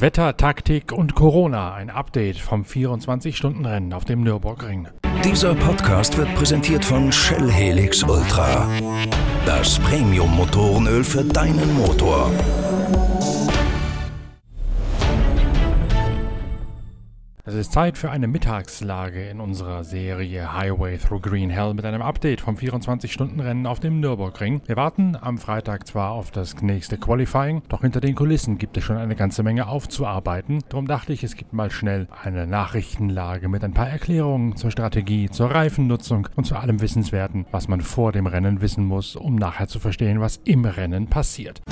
Wetter, Taktik und Corona. Ein Update vom 24-Stunden-Rennen auf dem Nürburgring. Dieser Podcast wird präsentiert von Shell Helix Ultra. Das Premium-Motorenöl für deinen Motor. Es ist Zeit für eine Mittagslage in unserer Serie Highway Through Green Hell mit einem Update vom 24-Stunden-Rennen auf dem Nürburgring. Wir warten am Freitag zwar auf das nächste Qualifying, doch hinter den Kulissen gibt es schon eine ganze Menge aufzuarbeiten. Darum dachte ich, es gibt mal schnell eine Nachrichtenlage mit ein paar Erklärungen zur Strategie, zur Reifennutzung und zu allem Wissenswerten, was man vor dem Rennen wissen muss, um nachher zu verstehen, was im Rennen passiert.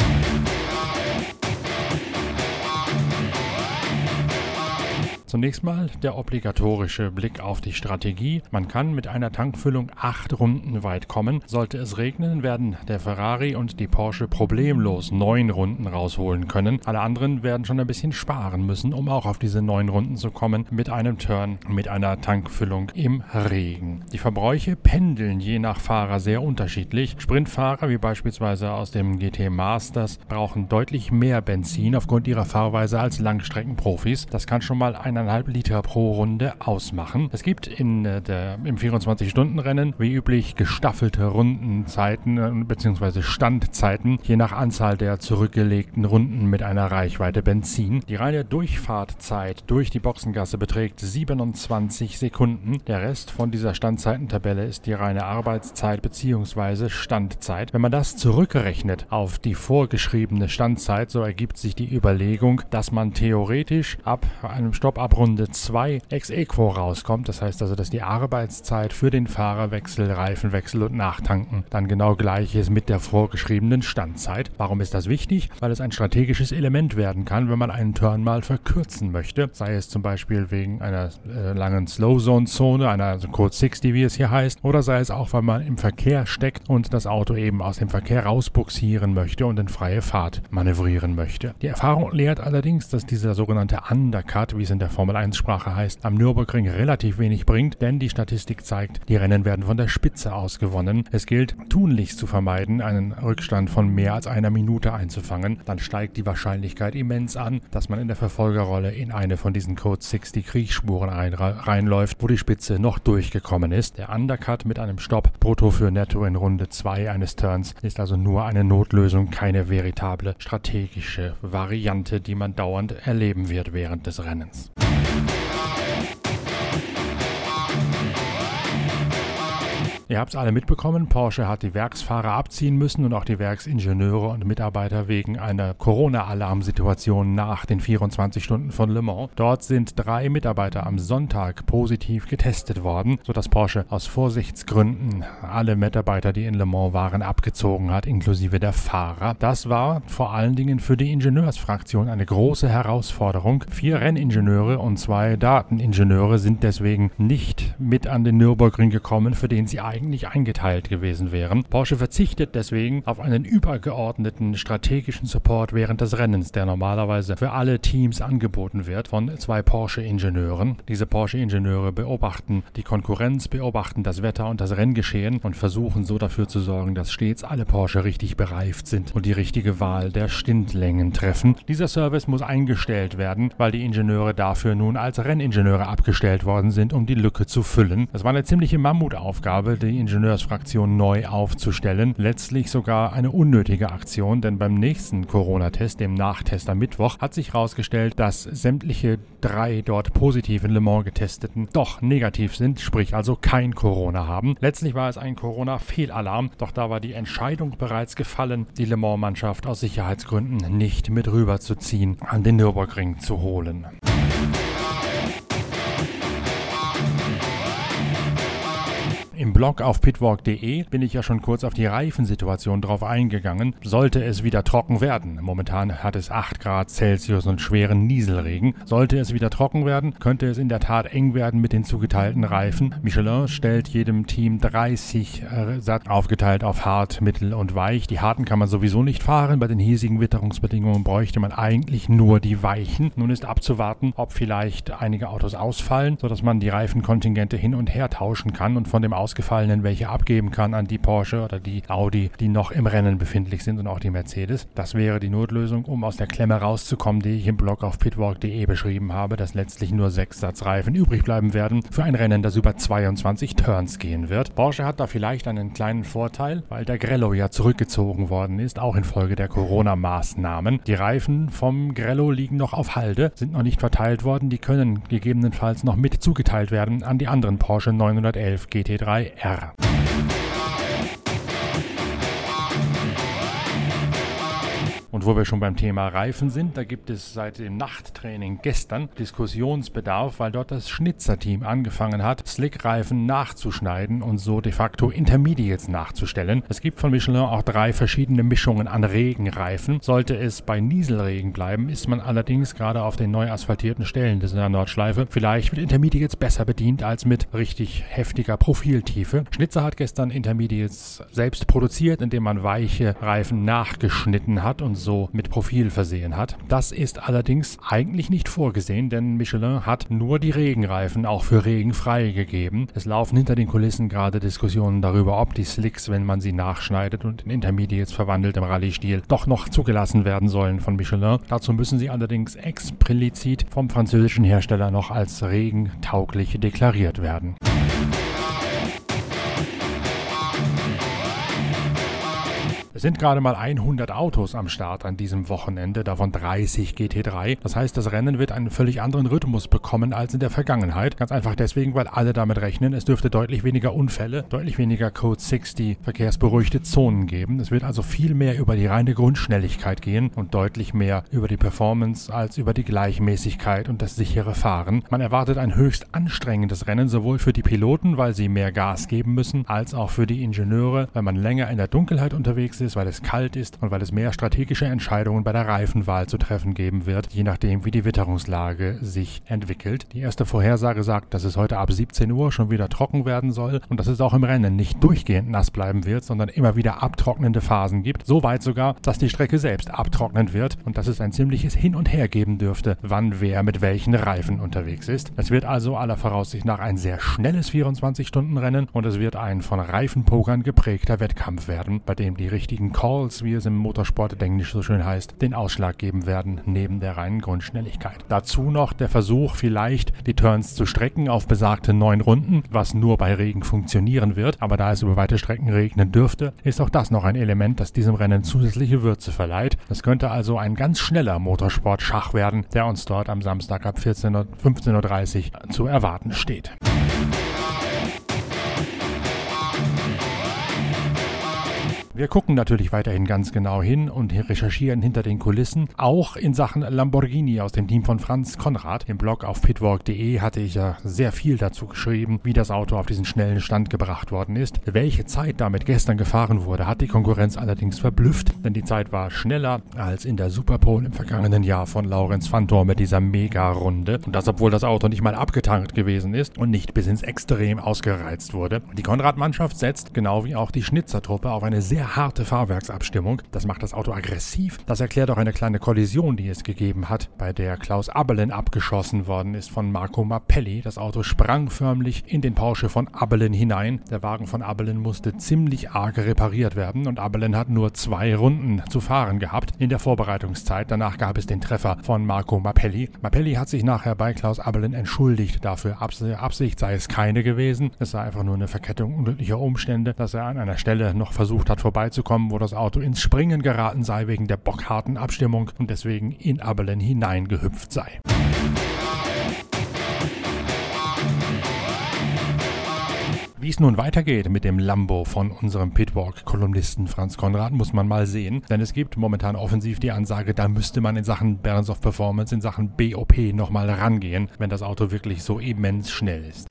Zunächst mal der obligatorische Blick auf die Strategie. Man kann mit einer Tankfüllung acht Runden weit kommen. Sollte es regnen, werden der Ferrari und die Porsche problemlos neun Runden rausholen können. Alle anderen werden schon ein bisschen sparen müssen, um auch auf diese neun Runden zu kommen mit einem Turn, mit einer Tankfüllung im Regen. Die Verbräuche pendeln je nach Fahrer sehr unterschiedlich. Sprintfahrer wie beispielsweise aus dem GT Masters brauchen deutlich mehr Benzin aufgrund ihrer Fahrweise als Langstreckenprofis. Das kann schon mal ein eineinhalb Liter pro Runde ausmachen. Es gibt in äh, der, im 24-Stunden-Rennen wie üblich gestaffelte Rundenzeiten äh, bzw. Standzeiten, je nach Anzahl der zurückgelegten Runden mit einer Reichweite Benzin. Die reine Durchfahrtzeit durch die Boxengasse beträgt 27 Sekunden. Der Rest von dieser Standzeitentabelle ist die reine Arbeitszeit bzw. Standzeit. Wenn man das zurückrechnet auf die vorgeschriebene Standzeit, so ergibt sich die Überlegung, dass man theoretisch ab einem Stopp ab Runde 2 ex equo rauskommt. Das heißt also, dass die Arbeitszeit für den Fahrerwechsel, Reifenwechsel und Nachtanken dann genau gleich ist mit der vorgeschriebenen Standzeit. Warum ist das wichtig? Weil es ein strategisches Element werden kann, wenn man einen Turn mal verkürzen möchte. Sei es zum Beispiel wegen einer äh, langen Slow-Zone-Zone, einer also Code 60, wie es hier heißt, oder sei es auch, weil man im Verkehr steckt und das Auto eben aus dem Verkehr rausbuxieren möchte und in freie Fahrt manövrieren möchte. Die Erfahrung lehrt allerdings, dass dieser sogenannte Undercut, wie es in der Formel 1 Sprache heißt, am Nürburgring relativ wenig bringt, denn die Statistik zeigt, die Rennen werden von der Spitze aus gewonnen. Es gilt tunlichst zu vermeiden, einen Rückstand von mehr als einer Minute einzufangen. Dann steigt die Wahrscheinlichkeit immens an, dass man in der Verfolgerrolle in eine von diesen Code 60 Kriegsspuren reinläuft, wo die Spitze noch durchgekommen ist. Der Undercut mit einem Stopp brutto für netto in Runde 2 eines Turns ist also nur eine Notlösung, keine veritable strategische Variante, die man dauernd erleben wird während des Rennens. Ihr habt es alle mitbekommen, Porsche hat die Werksfahrer abziehen müssen und auch die Werksingenieure und Mitarbeiter wegen einer Corona-Alarmsituation nach den 24 Stunden von Le Mans. Dort sind drei Mitarbeiter am Sonntag positiv getestet worden, sodass Porsche aus Vorsichtsgründen alle Mitarbeiter, die in Le Mans waren, abgezogen hat, inklusive der Fahrer. Das war vor allen Dingen für die Ingenieursfraktion eine große Herausforderung. Vier Renningenieure und zwei Dateningenieure sind deswegen nicht mit an den Nürburgring gekommen, für den sie eingeteilt gewesen wären. Porsche verzichtet deswegen auf einen übergeordneten strategischen Support während des Rennens, der normalerweise für alle Teams angeboten wird von zwei Porsche-Ingenieuren. Diese Porsche-Ingenieure beobachten die Konkurrenz, beobachten das Wetter und das Renngeschehen und versuchen so dafür zu sorgen, dass stets alle Porsche richtig bereift sind und die richtige Wahl der Stindlängen treffen. Dieser Service muss eingestellt werden, weil die Ingenieure dafür nun als Renningenieure abgestellt worden sind, um die Lücke zu füllen. Das war eine ziemliche Mammutaufgabe, die Ingenieursfraktion neu aufzustellen. Letztlich sogar eine unnötige Aktion, denn beim nächsten Corona-Test, dem Nachtest am Mittwoch, hat sich herausgestellt, dass sämtliche drei dort positiv in Le Mans getesteten doch negativ sind, sprich also kein Corona haben. Letztlich war es ein Corona-Fehlalarm, doch da war die Entscheidung bereits gefallen, die Le Mans-Mannschaft aus Sicherheitsgründen nicht mit rüberzuziehen, an den Nürburgring zu holen. Im Blog auf pitwalk.de bin ich ja schon kurz auf die Reifensituation drauf eingegangen. Sollte es wieder trocken werden, momentan hat es 8 Grad Celsius und schweren Nieselregen, sollte es wieder trocken werden, könnte es in der Tat eng werden mit den zugeteilten Reifen. Michelin stellt jedem Team 30 äh, Satz aufgeteilt auf hart, mittel und weich. Die harten kann man sowieso nicht fahren. Bei den hiesigen Witterungsbedingungen bräuchte man eigentlich nur die weichen. Nun ist abzuwarten, ob vielleicht einige Autos ausfallen, sodass man die Reifenkontingente hin und her tauschen kann und von dem Auto ausgefallenen welche abgeben kann an die Porsche oder die Audi, die noch im Rennen befindlich sind und auch die Mercedes. Das wäre die Notlösung, um aus der Klemme rauszukommen, die ich im Blog auf pitwalk.de beschrieben habe, dass letztlich nur sechs Satzreifen übrig bleiben werden für ein Rennen, das über 22 Turns gehen wird. Porsche hat da vielleicht einen kleinen Vorteil, weil der Grello ja zurückgezogen worden ist, auch infolge der Corona-Maßnahmen. Die Reifen vom Grello liegen noch auf Halde, sind noch nicht verteilt worden, die können gegebenenfalls noch mit zugeteilt werden an die anderen Porsche 911 GT3 r. Und wo wir schon beim Thema Reifen sind, da gibt es seit dem Nachttraining gestern Diskussionsbedarf, weil dort das Schnitzer-Team angefangen hat, Slick-Reifen nachzuschneiden und so de facto Intermediates nachzustellen. Es gibt von Michelin auch drei verschiedene Mischungen an Regenreifen. Sollte es bei Nieselregen bleiben, ist man allerdings gerade auf den neu asphaltierten Stellen dieser Nordschleife vielleicht mit Intermediates besser bedient als mit richtig heftiger Profiltiefe. Schnitzer hat gestern Intermediates selbst produziert, indem man weiche Reifen nachgeschnitten hat und so mit Profil versehen hat. Das ist allerdings eigentlich nicht vorgesehen, denn Michelin hat nur die Regenreifen auch für Regen freigegeben. Es laufen hinter den Kulissen gerade Diskussionen darüber, ob die Slicks, wenn man sie nachschneidet und in Intermediates verwandelt im Rallye-Stil, doch noch zugelassen werden sollen von Michelin. Dazu müssen sie allerdings explizit vom französischen Hersteller noch als regentauglich deklariert werden. Es sind gerade mal 100 Autos am Start an diesem Wochenende, davon 30 GT3. Das heißt, das Rennen wird einen völlig anderen Rhythmus bekommen als in der Vergangenheit. Ganz einfach deswegen, weil alle damit rechnen, es dürfte deutlich weniger Unfälle, deutlich weniger Code 60 verkehrsberuhigte Zonen geben. Es wird also viel mehr über die reine Grundschnelligkeit gehen und deutlich mehr über die Performance als über die Gleichmäßigkeit und das sichere Fahren. Man erwartet ein höchst anstrengendes Rennen, sowohl für die Piloten, weil sie mehr Gas geben müssen, als auch für die Ingenieure, weil man länger in der Dunkelheit unterwegs ist ist, weil es kalt ist und weil es mehr strategische Entscheidungen bei der Reifenwahl zu treffen geben wird, je nachdem, wie die Witterungslage sich entwickelt. Die erste Vorhersage sagt, dass es heute ab 17 Uhr schon wieder trocken werden soll und dass es auch im Rennen nicht durchgehend nass bleiben wird, sondern immer wieder abtrocknende Phasen gibt. So weit sogar, dass die Strecke selbst abtrocknen wird und dass es ein ziemliches Hin und Her geben dürfte, wann wer mit welchen Reifen unterwegs ist. Es wird also aller Voraussicht nach ein sehr schnelles 24-Stunden-Rennen und es wird ein von Reifenpokern geprägter Wettkampf werden, bei dem die richtigen richtigen Calls, wie es im Motorsport Englisch so schön heißt, den Ausschlag geben werden, neben der reinen Grundschnelligkeit. Dazu noch der Versuch, vielleicht die Turns zu strecken auf besagte neun Runden, was nur bei Regen funktionieren wird, aber da es über weite Strecken regnen dürfte, ist auch das noch ein Element, das diesem Rennen zusätzliche Würze verleiht. Es könnte also ein ganz schneller Motorsport-Schach werden, der uns dort am Samstag ab 15.30 Uhr zu erwarten steht. Wir gucken natürlich weiterhin ganz genau hin und recherchieren hinter den Kulissen, auch in Sachen Lamborghini aus dem Team von Franz Konrad. Im Blog auf pitwalk.de hatte ich ja sehr viel dazu geschrieben, wie das Auto auf diesen schnellen Stand gebracht worden ist. Welche Zeit damit gestern gefahren wurde, hat die Konkurrenz allerdings verblüfft, denn die Zeit war schneller als in der Superpole im vergangenen Jahr von Laurenz Fantor mit dieser Mega-Runde. Und das, obwohl das Auto nicht mal abgetankt gewesen ist und nicht bis ins Extrem ausgereizt wurde. Die Konrad-Mannschaft setzt, genau wie auch die Schnitzertruppe, auf eine sehr harte Fahrwerksabstimmung. Das macht das Auto aggressiv. Das erklärt auch eine kleine Kollision, die es gegeben hat, bei der Klaus Abelin abgeschossen worden ist von Marco Mappelli. Das Auto sprang förmlich in den Porsche von Abelin hinein. Der Wagen von Abelin musste ziemlich arg repariert werden und Abelin hat nur zwei Runden zu fahren gehabt in der Vorbereitungszeit. Danach gab es den Treffer von Marco Mappelli. Mappelli hat sich nachher bei Klaus Abelin entschuldigt dafür. Absicht sei es keine gewesen. Es sei einfach nur eine Verkettung unglücklicher Umstände, dass er an einer Stelle noch versucht hat, vorbei vorbeizukommen, wo das Auto ins Springen geraten sei wegen der bockharten Abstimmung und deswegen in Abelen hineingehüpft sei. Wie es nun weitergeht mit dem Lambo von unserem Pitwalk-Kolumnisten Franz Konrad, muss man mal sehen. Denn es gibt momentan offensiv die Ansage, da müsste man in Sachen Balance of Performance, in Sachen BOP nochmal rangehen, wenn das Auto wirklich so immens schnell ist.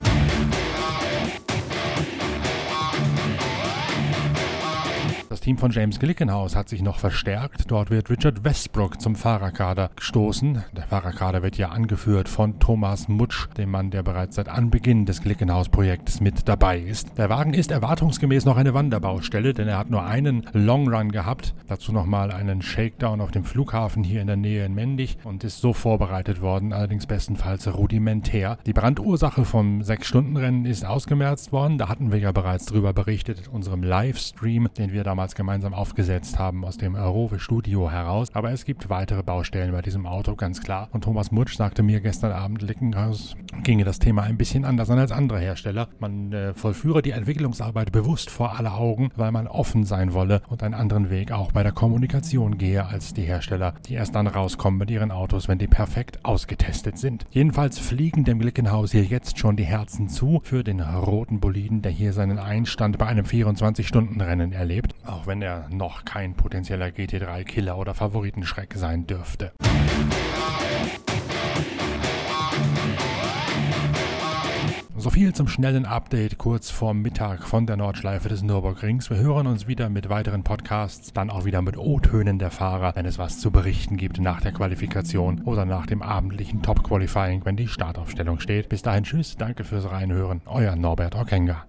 Team von James Glickenhaus hat sich noch verstärkt. Dort wird Richard Westbrook zum Fahrerkader gestoßen. Der Fahrerkader wird ja angeführt von Thomas Mutsch, dem Mann, der bereits seit Anbeginn des Glickenhaus-Projekts mit dabei ist. Der Wagen ist erwartungsgemäß noch eine Wanderbaustelle, denn er hat nur einen Long Run gehabt. Dazu nochmal einen Shakedown auf dem Flughafen hier in der Nähe in Mendig und ist so vorbereitet worden, allerdings bestenfalls rudimentär. Die Brandursache vom 6-Stunden-Rennen ist ausgemerzt worden. Da hatten wir ja bereits drüber berichtet in unserem Livestream, den wir damals gemeinsam aufgesetzt haben aus dem Arowe Studio heraus. Aber es gibt weitere Baustellen bei diesem Auto, ganz klar. Und Thomas Mutsch sagte mir gestern Abend, Lickenhaus ginge das Thema ein bisschen anders an als andere Hersteller. Man äh, vollführe die Entwicklungsarbeit bewusst vor aller Augen, weil man offen sein wolle und einen anderen Weg auch bei der Kommunikation gehe als die Hersteller, die erst dann rauskommen mit ihren Autos, wenn die perfekt ausgetestet sind. Jedenfalls fliegen dem Glickenhaus hier jetzt schon die Herzen zu für den roten Boliden, der hier seinen Einstand bei einem 24-Stunden-Rennen erlebt, auch wenn er noch kein potenzieller GT3-Killer oder Favoritenschreck sein dürfte. So viel zum schnellen Update kurz vorm Mittag von der Nordschleife des Nürburgrings. Wir hören uns wieder mit weiteren Podcasts, dann auch wieder mit O-Tönen der Fahrer, wenn es was zu berichten gibt nach der Qualifikation oder nach dem abendlichen Top-Qualifying, wenn die Startaufstellung steht. Bis dahin tschüss, danke fürs Reinhören, euer Norbert Okenga.